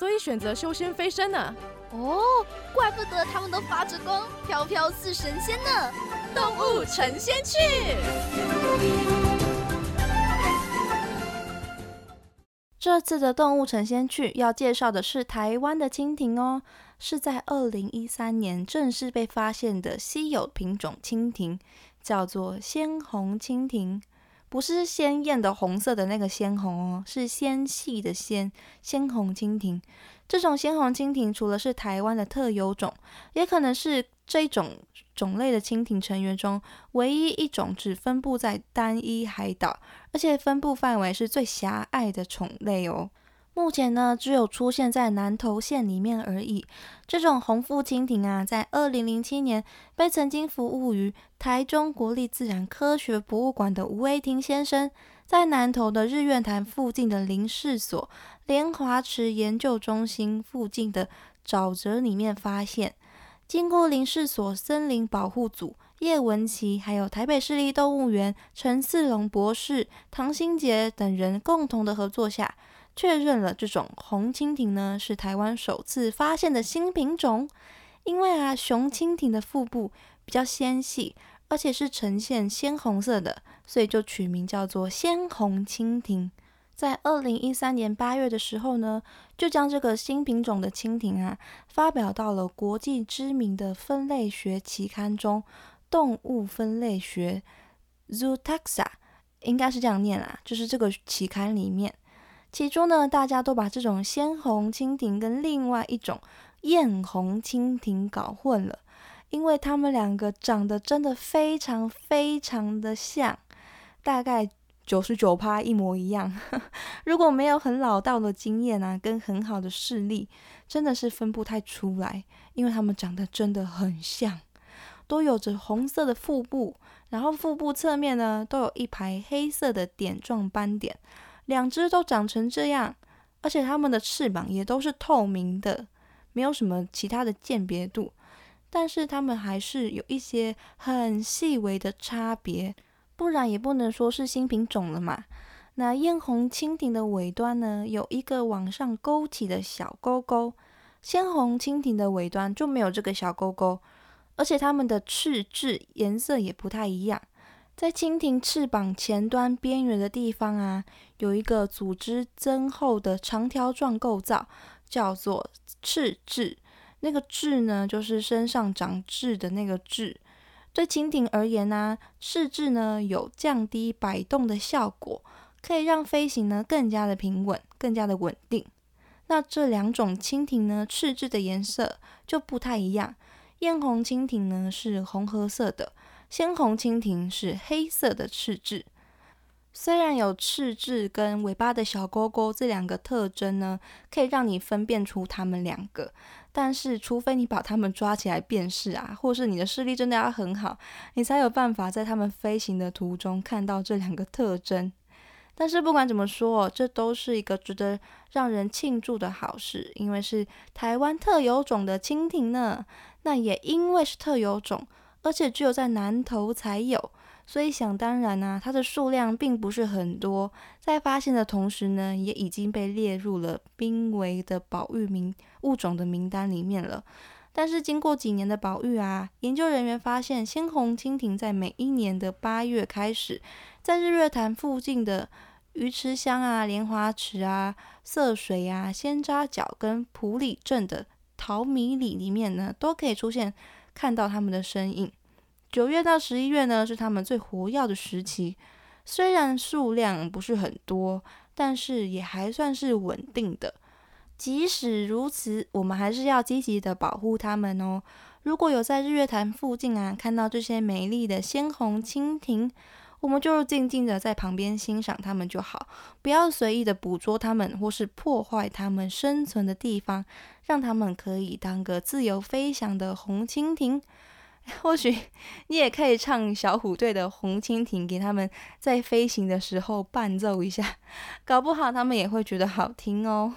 所以选择修仙飞升呢？哦，怪不得他们都发着光，飘飘似神仙呢！动物成仙去。这次的动物成仙去要介绍的是台湾的蜻蜓哦，是在二零一三年正式被发现的稀有品种蜻蜓，叫做鲜红蜻蜓。不是鲜艳的红色的那个鲜红哦，是纤细的纤鲜红蜻蜓。这种鲜红蜻蜓除了是台湾的特有种，也可能是这种种类的蜻蜓成员中唯一一种只分布在单一海岛，而且分布范围是最狭隘的种类哦。目前呢，只有出现在南投县里面而已。这种红腹蜻蜓啊，在二零零七年被曾经服务于台中国立自然科学博物馆的吴威霆先生，在南投的日月潭附近的林试所莲华池研究中心附近的沼泽里面发现。经过林试所森林保护组叶文琪，还有台北市立动物园陈四龙博士、唐新杰等人共同的合作下。确认了这种红蜻蜓呢是台湾首次发现的新品种，因为啊雄蜻蜓的腹部比较纤细，而且是呈现鲜红色的，所以就取名叫做鲜红蜻蜓。在二零一三年八月的时候呢，就将这个新品种的蜻蜓啊发表到了国际知名的分类学期刊中，《动物分类学》（Zootaxa） 应该是这样念啦，就是这个期刊里面。起初呢，大家都把这种鲜红蜻蜓跟另外一种艳红蜻蜓搞混了，因为它们两个长得真的非常非常的像，大概九十九趴一模一样。如果没有很老道的经验啊，跟很好的视力，真的是分不太出来，因为它们长得真的很像，都有着红色的腹部，然后腹部侧面呢都有一排黑色的点状斑点。两只都长成这样，而且它们的翅膀也都是透明的，没有什么其他的鉴别度。但是它们还是有一些很细微的差别，不然也不能说是新品种了嘛。那艳红蜻蜓的尾端呢，有一个往上勾起的小勾勾，鲜红蜻蜓的尾端就没有这个小勾勾，而且它们的翅质颜色也不太一样。在蜻蜓翅膀前端边缘的地方啊，有一个组织增厚的长条状构造，叫做翅质。那个质呢，就是身上长痣的那个痣。对蜻蜓而言呢，翅质呢有降低摆动的效果，可以让飞行呢更加的平稳，更加的稳定。那这两种蜻蜓呢，翅质的颜色就不太一样。艳红蜻蜓呢是红褐色的。鲜红蜻蜓是黑色的翅质，虽然有翅质跟尾巴的小勾勾这两个特征呢，可以让你分辨出它们两个，但是除非你把它们抓起来辨识啊，或是你的视力真的要很好，你才有办法在它们飞行的途中看到这两个特征。但是不管怎么说，这都是一个值得让人庆祝的好事，因为是台湾特有种的蜻蜓呢。那也因为是特有种。而且只有在南投才有，所以想当然呢，它的数量并不是很多。在发现的同时呢，也已经被列入了濒危的保育名物种的名单里面了。但是经过几年的保育啊，研究人员发现，鲜红蜻蜓在每一年的八月开始，在日月潭附近的鱼池乡啊、莲花池啊、色水啊、仙扎角跟埔里镇的桃米里里面呢，都可以出现。看到他们的身影。九月到十一月呢，是他们最活跃的时期。虽然数量不是很多，但是也还算是稳定的。即使如此，我们还是要积极的保护它们哦。如果有在日月潭附近啊看到这些美丽的鲜红蜻蜓，我们就静静的在旁边欣赏它们就好，不要随意的捕捉它们，或是破坏它们生存的地方，让它们可以当个自由飞翔的红蜻蜓。或许你也可以唱小虎队的《红蜻蜓》，给他们在飞行的时候伴奏一下，搞不好他们也会觉得好听哦。